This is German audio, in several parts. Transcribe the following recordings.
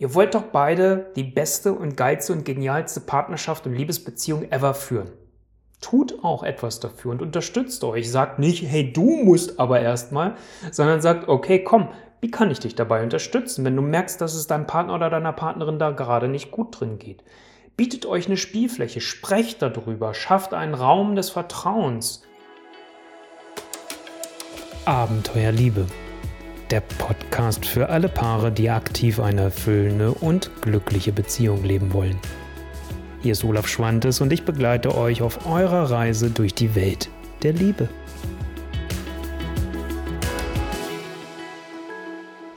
Ihr wollt doch beide die beste und geilste und genialste Partnerschaft und Liebesbeziehung ever führen. Tut auch etwas dafür und unterstützt euch. Sagt nicht, hey, du musst aber erstmal, sondern sagt, okay, komm, wie kann ich dich dabei unterstützen, wenn du merkst, dass es deinem Partner oder deiner Partnerin da gerade nicht gut drin geht? Bietet euch eine Spielfläche, sprecht darüber, schafft einen Raum des Vertrauens. Abenteuerliebe der Podcast für alle Paare, die aktiv eine erfüllende und glückliche Beziehung leben wollen. Hier ist Olaf Schwantes und ich begleite euch auf eurer Reise durch die Welt der Liebe.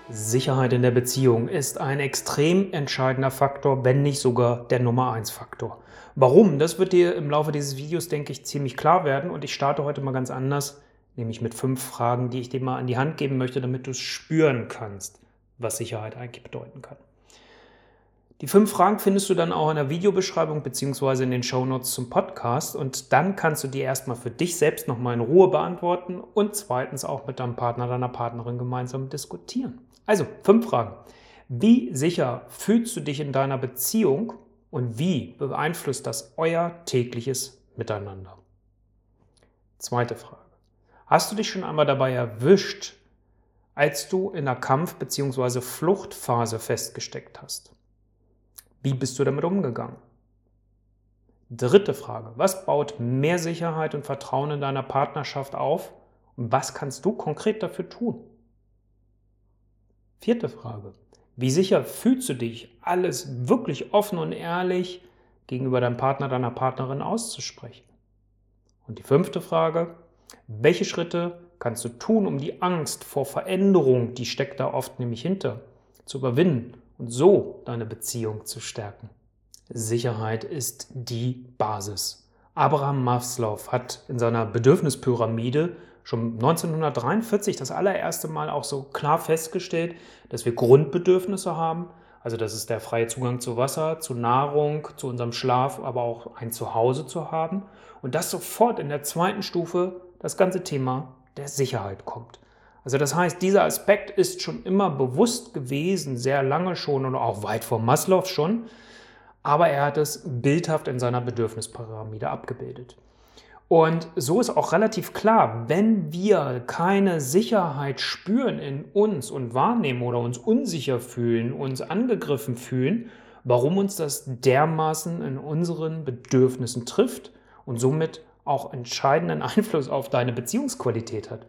Sicherheit in der Beziehung ist ein extrem entscheidender Faktor, wenn nicht sogar der Nummer 1 Faktor. Warum? Das wird dir im Laufe dieses Videos, denke ich, ziemlich klar werden und ich starte heute mal ganz anders nämlich mit fünf Fragen, die ich dir mal an die Hand geben möchte, damit du es spüren kannst, was Sicherheit eigentlich bedeuten kann. Die fünf Fragen findest du dann auch in der Videobeschreibung bzw. in den Shownotes zum Podcast und dann kannst du die erstmal für dich selbst nochmal in Ruhe beantworten und zweitens auch mit deinem Partner, deiner Partnerin gemeinsam diskutieren. Also, fünf Fragen. Wie sicher fühlst du dich in deiner Beziehung und wie beeinflusst das euer tägliches Miteinander? Zweite Frage. Hast du dich schon einmal dabei erwischt, als du in der Kampf- bzw. Fluchtphase festgesteckt hast? Wie bist du damit umgegangen? Dritte Frage. Was baut mehr Sicherheit und Vertrauen in deiner Partnerschaft auf? Und was kannst du konkret dafür tun? Vierte Frage. Wie sicher fühlst du dich, alles wirklich offen und ehrlich gegenüber deinem Partner, deiner Partnerin auszusprechen? Und die fünfte Frage. Welche Schritte kannst du tun, um die Angst vor Veränderung, die steckt da oft nämlich hinter, zu überwinden und so deine Beziehung zu stärken? Sicherheit ist die Basis. Abraham Maslow hat in seiner Bedürfnispyramide schon 1943 das allererste Mal auch so klar festgestellt, dass wir Grundbedürfnisse haben. Also das ist der freie Zugang zu Wasser, zu Nahrung, zu unserem Schlaf, aber auch ein Zuhause zu haben. Und das sofort in der zweiten Stufe das ganze Thema der Sicherheit kommt. Also das heißt, dieser Aspekt ist schon immer bewusst gewesen, sehr lange schon und auch weit vor Maslow schon, aber er hat es bildhaft in seiner Bedürfnispyramide abgebildet. Und so ist auch relativ klar, wenn wir keine Sicherheit spüren in uns und wahrnehmen oder uns unsicher fühlen, uns angegriffen fühlen, warum uns das dermaßen in unseren Bedürfnissen trifft und somit auch entscheidenden Einfluss auf deine Beziehungsqualität hat.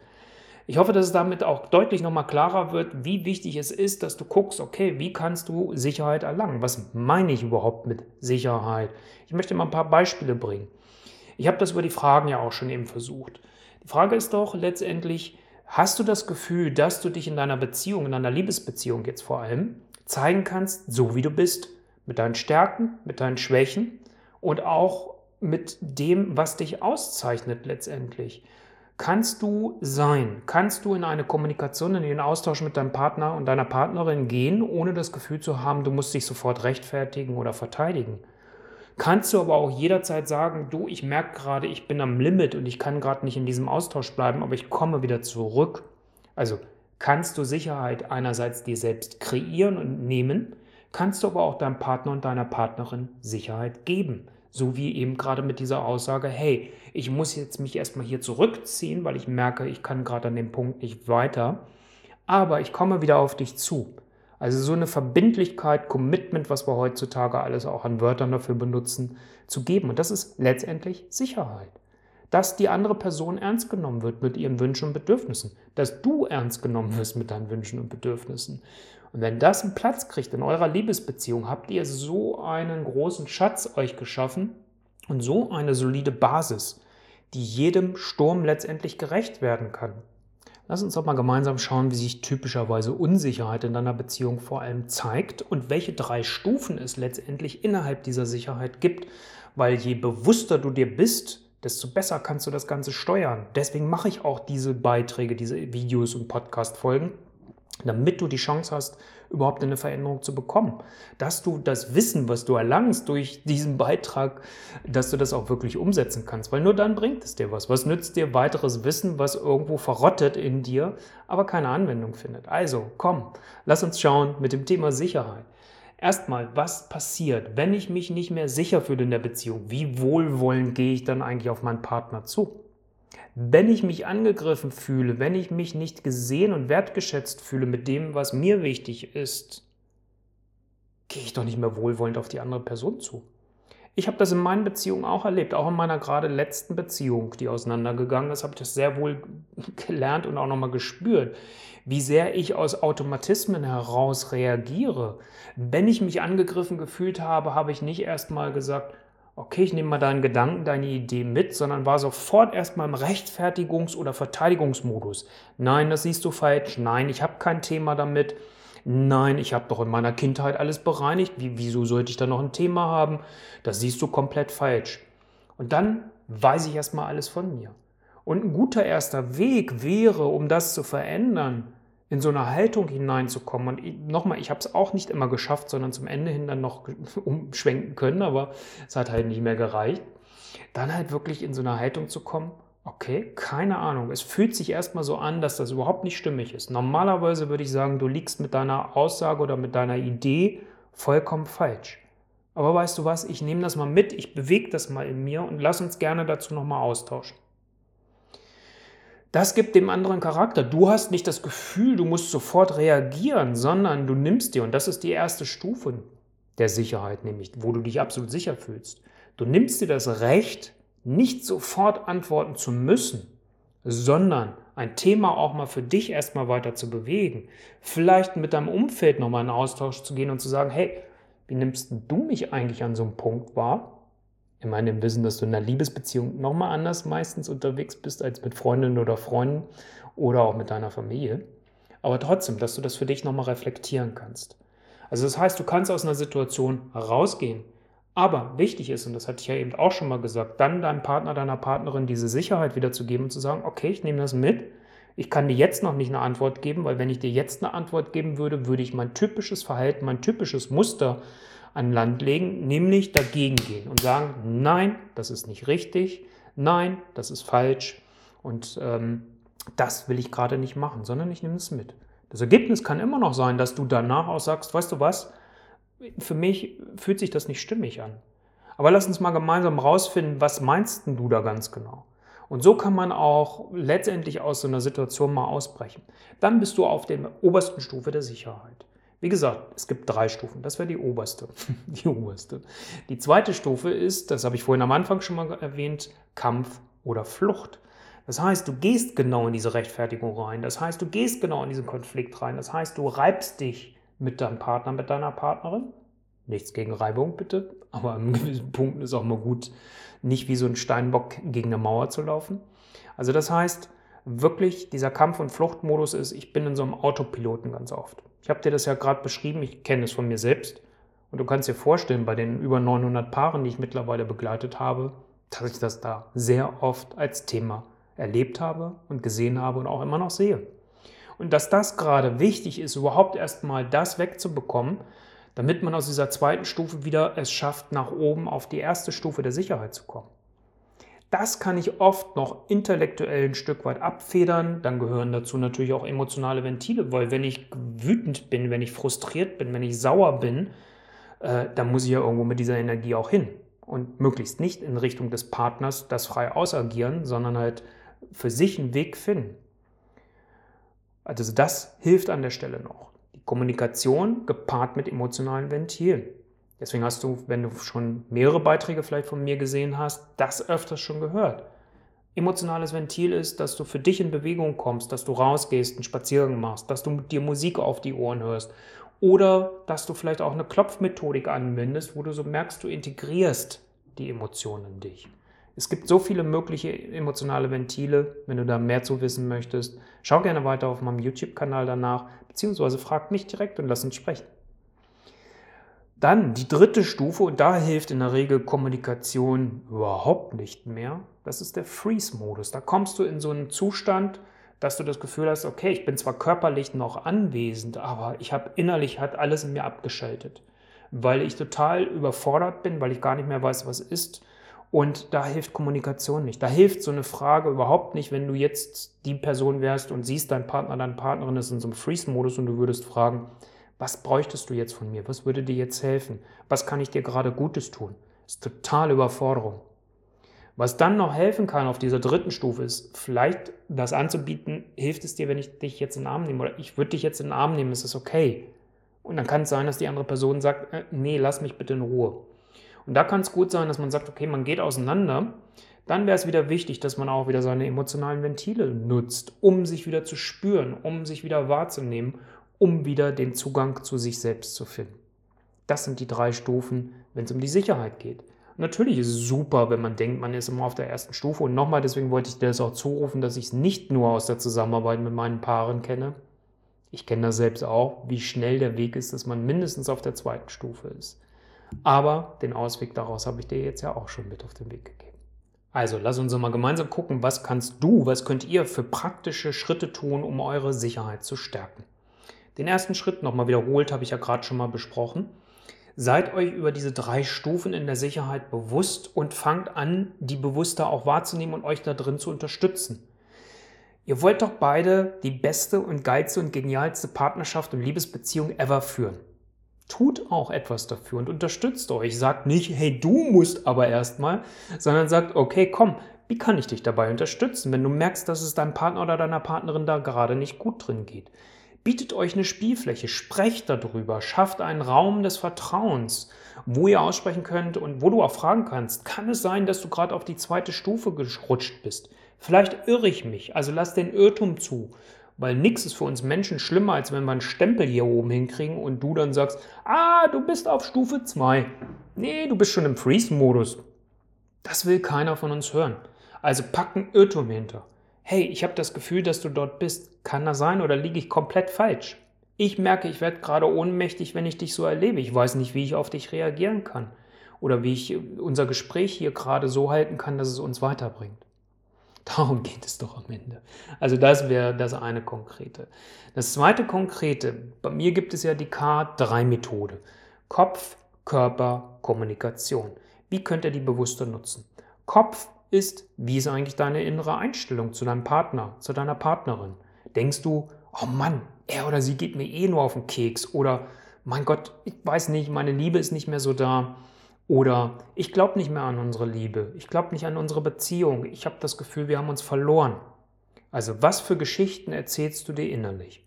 Ich hoffe, dass es damit auch deutlich nochmal klarer wird, wie wichtig es ist, dass du guckst, okay, wie kannst du Sicherheit erlangen? Was meine ich überhaupt mit Sicherheit? Ich möchte mal ein paar Beispiele bringen. Ich habe das über die Fragen ja auch schon eben versucht. Die Frage ist doch letztendlich, hast du das Gefühl, dass du dich in deiner Beziehung, in deiner Liebesbeziehung jetzt vor allem, zeigen kannst, so wie du bist, mit deinen Stärken, mit deinen Schwächen und auch mit dem, was dich auszeichnet letztendlich. Kannst du sein? Kannst du in eine Kommunikation, in den Austausch mit deinem Partner und deiner Partnerin gehen, ohne das Gefühl zu haben, du musst dich sofort rechtfertigen oder verteidigen? Kannst du aber auch jederzeit sagen, du, ich merke gerade, ich bin am Limit und ich kann gerade nicht in diesem Austausch bleiben, aber ich komme wieder zurück. Also kannst du Sicherheit einerseits dir selbst kreieren und nehmen, kannst du aber auch deinem Partner und deiner Partnerin Sicherheit geben. So wie eben gerade mit dieser Aussage, hey, ich muss jetzt mich erstmal hier zurückziehen, weil ich merke, ich kann gerade an dem Punkt nicht weiter. Aber ich komme wieder auf dich zu. Also so eine Verbindlichkeit, Commitment, was wir heutzutage alles auch an Wörtern dafür benutzen, zu geben. Und das ist letztendlich Sicherheit. Dass die andere Person ernst genommen wird mit ihren Wünschen und Bedürfnissen. Dass du ernst genommen wirst mit deinen Wünschen und Bedürfnissen. Und wenn das einen Platz kriegt in eurer Liebesbeziehung, habt ihr so einen großen Schatz euch geschaffen und so eine solide Basis, die jedem Sturm letztendlich gerecht werden kann. Lass uns doch mal gemeinsam schauen, wie sich typischerweise Unsicherheit in deiner Beziehung vor allem zeigt und welche drei Stufen es letztendlich innerhalb dieser Sicherheit gibt. Weil je bewusster du dir bist, desto besser kannst du das Ganze steuern. Deswegen mache ich auch diese Beiträge, diese Videos und Podcast-Folgen, damit du die Chance hast, überhaupt eine Veränderung zu bekommen. Dass du das Wissen, was du erlangst durch diesen Beitrag, dass du das auch wirklich umsetzen kannst. Weil nur dann bringt es dir was. Was nützt dir weiteres Wissen, was irgendwo verrottet in dir, aber keine Anwendung findet? Also, komm, lass uns schauen mit dem Thema Sicherheit. Erstmal, was passiert, wenn ich mich nicht mehr sicher fühle in der Beziehung? Wie wohlwollend gehe ich dann eigentlich auf meinen Partner zu? Wenn ich mich angegriffen fühle, wenn ich mich nicht gesehen und wertgeschätzt fühle mit dem, was mir wichtig ist, gehe ich doch nicht mehr wohlwollend auf die andere Person zu. Ich habe das in meinen Beziehungen auch erlebt, auch in meiner gerade letzten Beziehung, die auseinandergegangen ist, habe ich das sehr wohl gelernt und auch nochmal gespürt, wie sehr ich aus Automatismen heraus reagiere. Wenn ich mich angegriffen gefühlt habe, habe ich nicht erstmal gesagt, okay, ich nehme mal deinen Gedanken, deine Idee mit, sondern war sofort erstmal im Rechtfertigungs- oder Verteidigungsmodus. Nein, das siehst du falsch. Nein, ich habe kein Thema damit nein, ich habe doch in meiner Kindheit alles bereinigt, Wie, wieso sollte ich da noch ein Thema haben? Das siehst du komplett falsch. Und dann weiß ich erstmal alles von mir. Und ein guter erster Weg wäre, um das zu verändern, in so eine Haltung hineinzukommen. Und nochmal, ich habe es auch nicht immer geschafft, sondern zum Ende hin dann noch umschwenken können, aber es hat halt nicht mehr gereicht. Dann halt wirklich in so eine Haltung zu kommen, Okay, keine Ahnung. Es fühlt sich erstmal so an, dass das überhaupt nicht stimmig ist. Normalerweise würde ich sagen, du liegst mit deiner Aussage oder mit deiner Idee vollkommen falsch. Aber weißt du was, ich nehme das mal mit, ich bewege das mal in mir und lass uns gerne dazu nochmal austauschen. Das gibt dem anderen Charakter. Du hast nicht das Gefühl, du musst sofort reagieren, sondern du nimmst dir, und das ist die erste Stufe der Sicherheit, nämlich wo du dich absolut sicher fühlst. Du nimmst dir das Recht, nicht sofort antworten zu müssen, sondern ein Thema auch mal für dich erstmal weiter zu bewegen, vielleicht mit deinem Umfeld nochmal in Austausch zu gehen und zu sagen, hey, wie nimmst du mich eigentlich an so einem Punkt wahr? In meinem Wissen, dass du in einer Liebesbeziehung nochmal anders meistens unterwegs bist als mit Freundinnen oder Freunden oder auch mit deiner Familie. Aber trotzdem, dass du das für dich nochmal reflektieren kannst. Also das heißt, du kannst aus einer Situation rausgehen aber wichtig ist, und das hatte ich ja eben auch schon mal gesagt, dann deinem Partner, deiner Partnerin diese Sicherheit wiederzugeben und zu sagen, okay, ich nehme das mit. Ich kann dir jetzt noch nicht eine Antwort geben, weil wenn ich dir jetzt eine Antwort geben würde, würde ich mein typisches Verhalten, mein typisches Muster an Land legen, nämlich dagegen gehen und sagen, nein, das ist nicht richtig, nein, das ist falsch und ähm, das will ich gerade nicht machen, sondern ich nehme es mit. Das Ergebnis kann immer noch sein, dass du danach auch sagst, weißt du was, für mich fühlt sich das nicht stimmig an. Aber lass uns mal gemeinsam rausfinden, was meinst du da ganz genau? Und so kann man auch letztendlich aus so einer Situation mal ausbrechen. Dann bist du auf der obersten Stufe der Sicherheit. Wie gesagt, es gibt drei Stufen. Das wäre die oberste. die oberste. Die zweite Stufe ist, das habe ich vorhin am Anfang schon mal erwähnt, Kampf oder Flucht. Das heißt, du gehst genau in diese Rechtfertigung rein. Das heißt, du gehst genau in diesen Konflikt rein. Das heißt, du reibst dich mit deinem Partner, mit deiner Partnerin. Nichts gegen Reibung bitte, aber an gewissen Punkten ist auch mal gut, nicht wie so ein Steinbock gegen eine Mauer zu laufen. Also das heißt, wirklich dieser Kampf- und Fluchtmodus ist, ich bin in so einem Autopiloten ganz oft. Ich habe dir das ja gerade beschrieben, ich kenne es von mir selbst. Und du kannst dir vorstellen, bei den über 900 Paaren, die ich mittlerweile begleitet habe, dass ich das da sehr oft als Thema erlebt habe und gesehen habe und auch immer noch sehe. Und dass das gerade wichtig ist, überhaupt erstmal das wegzubekommen, damit man aus dieser zweiten Stufe wieder es schafft, nach oben auf die erste Stufe der Sicherheit zu kommen. Das kann ich oft noch intellektuell ein Stück weit abfedern. Dann gehören dazu natürlich auch emotionale Ventile, weil wenn ich wütend bin, wenn ich frustriert bin, wenn ich sauer bin, äh, dann muss ich ja irgendwo mit dieser Energie auch hin. Und möglichst nicht in Richtung des Partners das frei ausagieren, sondern halt für sich einen Weg finden. Also das hilft an der Stelle noch. Die Kommunikation gepaart mit emotionalen Ventilen. Deswegen hast du, wenn du schon mehrere Beiträge vielleicht von mir gesehen hast, das öfters schon gehört. Emotionales Ventil ist, dass du für dich in Bewegung kommst, dass du rausgehst, einen Spaziergang machst, dass du dir Musik auf die Ohren hörst oder dass du vielleicht auch eine Klopfmethodik anwendest, wo du so merkst, du integrierst die Emotionen in dich. Es gibt so viele mögliche emotionale Ventile. Wenn du da mehr zu wissen möchtest, schau gerne weiter auf meinem YouTube-Kanal danach, beziehungsweise frag mich direkt und lass uns sprechen. Dann die dritte Stufe, und da hilft in der Regel Kommunikation überhaupt nicht mehr. Das ist der Freeze-Modus. Da kommst du in so einen Zustand, dass du das Gefühl hast, okay, ich bin zwar körperlich noch anwesend, aber ich habe innerlich hat alles in mir abgeschaltet, weil ich total überfordert bin, weil ich gar nicht mehr weiß, was ist und da hilft Kommunikation nicht. Da hilft so eine Frage überhaupt nicht, wenn du jetzt die Person wärst und siehst, dein Partner, deine Partnerin ist in so einem Freeze-Modus und du würdest fragen, Was bräuchtest du jetzt von mir? Was würde dir jetzt helfen? Was kann ich dir gerade Gutes tun? Das ist totale Überforderung. Was dann noch helfen kann auf dieser dritten Stufe ist, vielleicht das anzubieten, hilft es dir, wenn ich dich jetzt in den Arm nehme oder ich würde dich jetzt in den Arm nehmen, ist das okay? Und dann kann es sein, dass die andere Person sagt, äh, nee, lass mich bitte in Ruhe. Und da kann es gut sein, dass man sagt, okay, man geht auseinander. Dann wäre es wieder wichtig, dass man auch wieder seine emotionalen Ventile nutzt, um sich wieder zu spüren, um sich wieder wahrzunehmen, um wieder den Zugang zu sich selbst zu finden. Das sind die drei Stufen, wenn es um die Sicherheit geht. Natürlich ist es super, wenn man denkt, man ist immer auf der ersten Stufe. Und nochmal, deswegen wollte ich dir das auch zurufen, dass ich es nicht nur aus der Zusammenarbeit mit meinen Paaren kenne. Ich kenne das selbst auch, wie schnell der Weg ist, dass man mindestens auf der zweiten Stufe ist. Aber den Ausweg daraus habe ich dir jetzt ja auch schon mit auf den Weg gegeben. Also lass uns mal gemeinsam gucken, was kannst du, was könnt ihr für praktische Schritte tun, um eure Sicherheit zu stärken. Den ersten Schritt nochmal wiederholt, habe ich ja gerade schon mal besprochen. Seid euch über diese drei Stufen in der Sicherheit bewusst und fangt an, die bewusster auch wahrzunehmen und euch da drin zu unterstützen. Ihr wollt doch beide die beste und geilste und genialste Partnerschaft und Liebesbeziehung ever führen. Tut auch etwas dafür und unterstützt euch. Sagt nicht, hey, du musst aber erstmal, sondern sagt, okay, komm, wie kann ich dich dabei unterstützen, wenn du merkst, dass es deinem Partner oder deiner Partnerin da gerade nicht gut drin geht? Bietet euch eine Spielfläche, sprecht darüber, schafft einen Raum des Vertrauens, wo ihr aussprechen könnt und wo du auch fragen kannst, kann es sein, dass du gerade auf die zweite Stufe gerutscht bist? Vielleicht irre ich mich, also lass den Irrtum zu, weil nichts ist für uns Menschen schlimmer, als wenn wir einen Stempel hier oben hinkriegen und du dann sagst, ah, du bist auf Stufe 2. Nee, du bist schon im Freeze-Modus. Das will keiner von uns hören. Also packen Irrtum hinter hey, ich habe das Gefühl, dass du dort bist. Kann das sein oder liege ich komplett falsch? Ich merke, ich werde gerade ohnmächtig, wenn ich dich so erlebe. Ich weiß nicht, wie ich auf dich reagieren kann oder wie ich unser Gespräch hier gerade so halten kann, dass es uns weiterbringt. Darum geht es doch am Ende. Also das wäre das eine konkrete. Das zweite konkrete, bei mir gibt es ja die K3-Methode. Kopf, Körper, Kommunikation. Wie könnt ihr die bewusster nutzen? Kopf ist, wie ist eigentlich deine innere Einstellung zu deinem Partner, zu deiner Partnerin? Denkst du, oh Mann, er oder sie geht mir eh nur auf den Keks oder mein Gott, ich weiß nicht, meine Liebe ist nicht mehr so da oder ich glaube nicht mehr an unsere Liebe, ich glaube nicht an unsere Beziehung, ich habe das Gefühl, wir haben uns verloren. Also was für Geschichten erzählst du dir innerlich,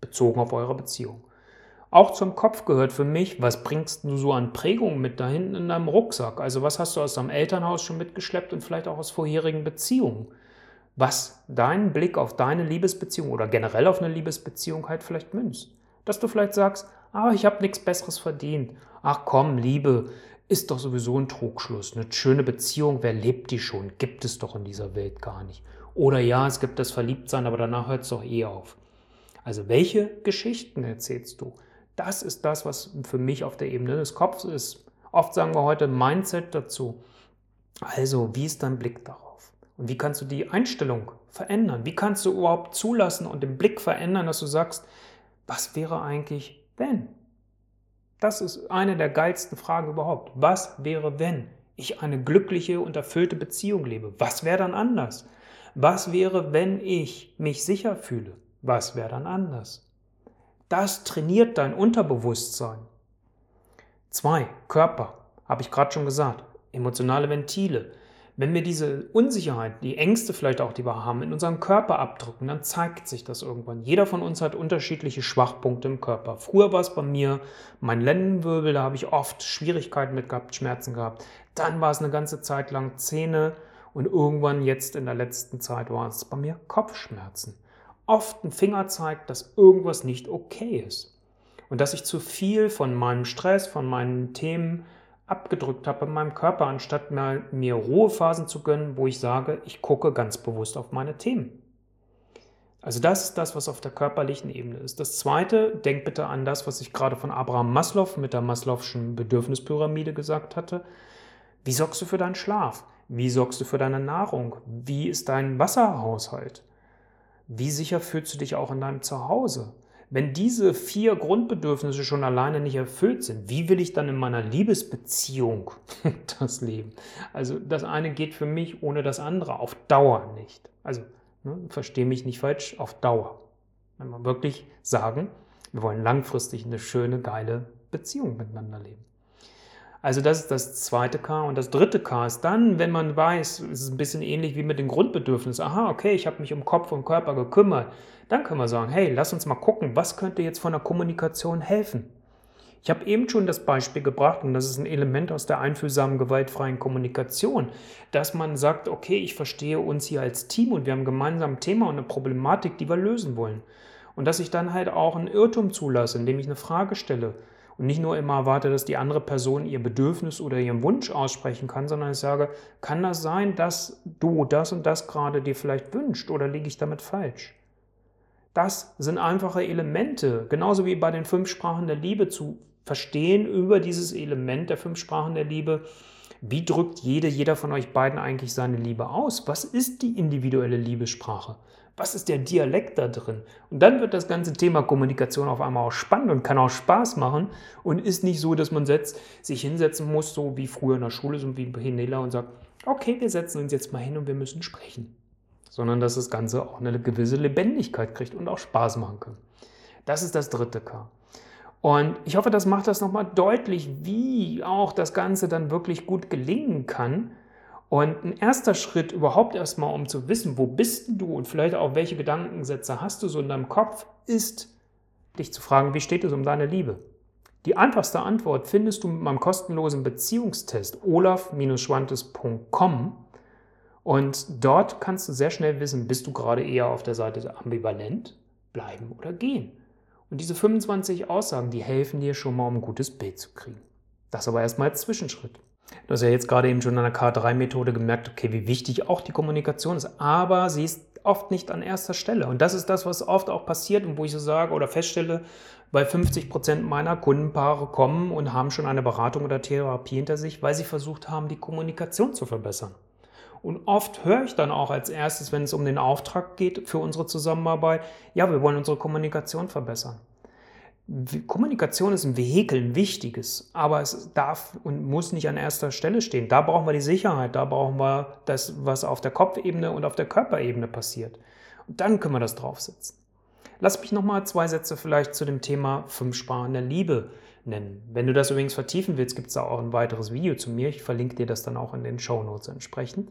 bezogen auf eure Beziehung? Auch zum Kopf gehört für mich, was bringst du so an Prägungen mit da hinten in deinem Rucksack? Also was hast du aus deinem Elternhaus schon mitgeschleppt und vielleicht auch aus vorherigen Beziehungen? Was deinen Blick auf deine Liebesbeziehung oder generell auf eine Liebesbeziehung halt vielleicht münzt. Dass du vielleicht sagst, ah, ich habe nichts Besseres verdient. Ach komm, Liebe ist doch sowieso ein Trugschluss. Eine schöne Beziehung, wer lebt die schon? Gibt es doch in dieser Welt gar nicht. Oder ja, es gibt das Verliebtsein, aber danach hört es doch eh auf. Also welche Geschichten erzählst du? Das ist das, was für mich auf der Ebene des Kopfes ist. Oft sagen wir heute Mindset dazu. Also, wie ist dein Blick darauf? Und wie kannst du die Einstellung verändern? Wie kannst du überhaupt zulassen und den Blick verändern, dass du sagst, was wäre eigentlich, wenn? Das ist eine der geilsten Fragen überhaupt. Was wäre, wenn ich eine glückliche und erfüllte Beziehung lebe? Was wäre dann anders? Was wäre, wenn ich mich sicher fühle? Was wäre dann anders? Das trainiert dein Unterbewusstsein. Zwei, Körper, habe ich gerade schon gesagt, emotionale Ventile. Wenn wir diese Unsicherheit, die Ängste vielleicht auch, die wir haben, in unserem Körper abdrücken, dann zeigt sich das irgendwann. Jeder von uns hat unterschiedliche Schwachpunkte im Körper. Früher war es bei mir mein Lendenwirbel, da habe ich oft Schwierigkeiten mit gehabt, Schmerzen gehabt. Dann war es eine ganze Zeit lang Zähne und irgendwann jetzt in der letzten Zeit war es bei mir Kopfschmerzen oft ein Finger zeigt, dass irgendwas nicht okay ist. Und dass ich zu viel von meinem Stress, von meinen Themen abgedrückt habe in meinem Körper, anstatt mal mir Ruhephasen zu gönnen, wo ich sage, ich gucke ganz bewusst auf meine Themen. Also das ist das, was auf der körperlichen Ebene ist. Das Zweite, denk bitte an das, was ich gerade von Abraham Maslow mit der Maslow'schen Bedürfnispyramide gesagt hatte. Wie sorgst du für deinen Schlaf? Wie sorgst du für deine Nahrung? Wie ist dein Wasserhaushalt? Wie sicher fühlst du dich auch in deinem Zuhause? Wenn diese vier Grundbedürfnisse schon alleine nicht erfüllt sind, wie will ich dann in meiner Liebesbeziehung das leben? Also das eine geht für mich ohne das andere auf Dauer nicht. Also ne, verstehe mich nicht falsch, auf Dauer. Wenn wir wirklich sagen, Wir wollen langfristig eine schöne, geile Beziehung miteinander leben. Also das ist das zweite K. Und das dritte K ist dann, wenn man weiß, es ist ein bisschen ähnlich wie mit den Grundbedürfnissen. Aha, okay, ich habe mich um Kopf und Körper gekümmert. Dann können wir sagen, hey, lass uns mal gucken, was könnte jetzt von der Kommunikation helfen? Ich habe eben schon das Beispiel gebracht, und das ist ein Element aus der einfühlsamen, gewaltfreien Kommunikation, dass man sagt, okay, ich verstehe uns hier als Team und wir haben gemeinsam ein Thema und eine Problematik, die wir lösen wollen. Und dass ich dann halt auch einen Irrtum zulasse, indem ich eine Frage stelle und nicht nur immer erwarte, dass die andere Person ihr Bedürfnis oder ihren Wunsch aussprechen kann, sondern ich sage, kann das sein, dass du das und das gerade dir vielleicht wünscht oder liege ich damit falsch? Das sind einfache Elemente, genauso wie bei den fünf Sprachen der Liebe zu verstehen über dieses Element der fünf Sprachen der Liebe. Wie drückt jede, jeder von euch beiden eigentlich seine Liebe aus? Was ist die individuelle Liebessprache? Was ist der Dialekt da drin? Und dann wird das ganze Thema Kommunikation auf einmal auch spannend und kann auch Spaß machen und ist nicht so, dass man setzt, sich hinsetzen muss, so wie früher in der Schule, so wie Penela und sagt, okay, wir setzen uns jetzt mal hin und wir müssen sprechen. Sondern dass das Ganze auch eine gewisse Lebendigkeit kriegt und auch Spaß machen kann. Das ist das dritte K. Und ich hoffe, das macht das nochmal deutlich, wie auch das Ganze dann wirklich gut gelingen kann und ein erster Schritt überhaupt erstmal, um zu wissen, wo bist du und vielleicht auch welche Gedankensätze hast du so in deinem Kopf, ist, dich zu fragen, wie steht es um deine Liebe? Die einfachste Antwort findest du mit meinem kostenlosen Beziehungstest olaf-schwantes.com und dort kannst du sehr schnell wissen, bist du gerade eher auf der Seite ambivalent, bleiben oder gehen. Und diese 25 Aussagen, die helfen dir schon mal, um ein gutes Bild zu kriegen. Das aber erstmal als Zwischenschritt. Du hast ja jetzt gerade eben schon an der K3-Methode gemerkt, okay, wie wichtig auch die Kommunikation ist, aber sie ist oft nicht an erster Stelle. Und das ist das, was oft auch passiert und wo ich so sage oder feststelle, weil 50 Prozent meiner Kundenpaare kommen und haben schon eine Beratung oder Therapie hinter sich, weil sie versucht haben, die Kommunikation zu verbessern. Und oft höre ich dann auch als erstes, wenn es um den Auftrag geht für unsere Zusammenarbeit, ja, wir wollen unsere Kommunikation verbessern. Kommunikation ist ein Vehikel, ein wichtiges, aber es darf und muss nicht an erster Stelle stehen. Da brauchen wir die Sicherheit, da brauchen wir das, was auf der Kopfebene und auf der Körperebene passiert. Und dann können wir das draufsetzen. Lass mich nochmal zwei Sätze vielleicht zu dem Thema fünf Sprachen der Liebe nennen. Wenn du das übrigens vertiefen willst, gibt es da auch ein weiteres Video zu mir. Ich verlinke dir das dann auch in den Show Notes entsprechend.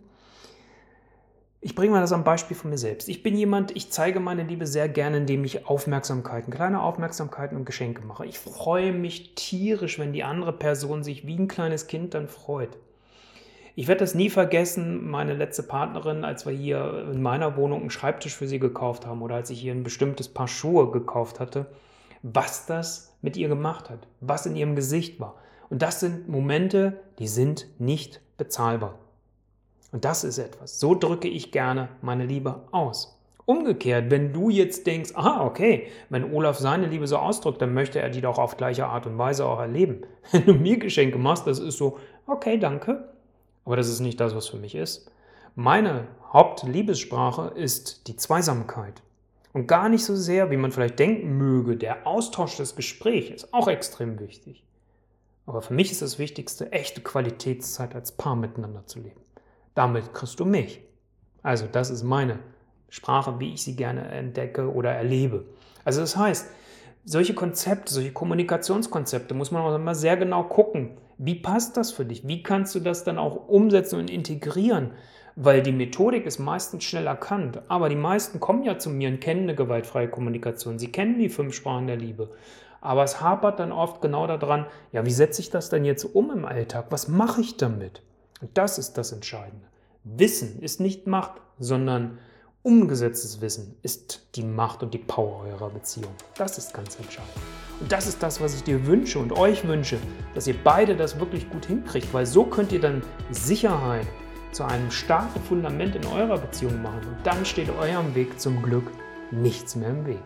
Ich bringe mal das am Beispiel von mir selbst. Ich bin jemand, ich zeige meine Liebe sehr gerne, indem ich Aufmerksamkeiten, kleine Aufmerksamkeiten und Geschenke mache. Ich freue mich tierisch, wenn die andere Person sich wie ein kleines Kind dann freut. Ich werde das nie vergessen, meine letzte Partnerin, als wir hier in meiner Wohnung einen Schreibtisch für sie gekauft haben oder als ich hier ein bestimmtes Paar Schuhe gekauft hatte, was das mit ihr gemacht hat, was in ihrem Gesicht war. Und das sind Momente, die sind nicht bezahlbar. Und das ist etwas. So drücke ich gerne meine Liebe aus. Umgekehrt, wenn du jetzt denkst, ah, okay, wenn Olaf seine Liebe so ausdrückt, dann möchte er die doch auf gleiche Art und Weise auch erleben. Wenn du mir Geschenke machst, das ist so, okay, danke, aber das ist nicht das, was für mich ist. Meine Hauptliebessprache ist die Zweisamkeit. Und gar nicht so sehr, wie man vielleicht denken möge, der Austausch des Gesprächs ist auch extrem wichtig. Aber für mich ist das Wichtigste, echte Qualitätszeit als Paar miteinander zu leben. Damit kriegst du mich. Also das ist meine Sprache, wie ich sie gerne entdecke oder erlebe. Also das heißt, solche Konzepte, solche Kommunikationskonzepte muss man auch immer sehr genau gucken. Wie passt das für dich? Wie kannst du das dann auch umsetzen und integrieren? Weil die Methodik ist meistens schnell erkannt. Aber die meisten kommen ja zu mir und kennen eine gewaltfreie Kommunikation. Sie kennen die fünf Sprachen der Liebe. Aber es hapert dann oft genau daran, ja, wie setze ich das denn jetzt um im Alltag? Was mache ich damit? Und das ist das Entscheidende. Wissen ist nicht Macht, sondern umgesetztes Wissen ist die Macht und die Power eurer Beziehung. Das ist ganz entscheidend. Und das ist das, was ich dir wünsche und euch wünsche, dass ihr beide das wirklich gut hinkriegt, weil so könnt ihr dann Sicherheit zu einem starken Fundament in eurer Beziehung machen. Und dann steht eurem Weg zum Glück nichts mehr im Weg.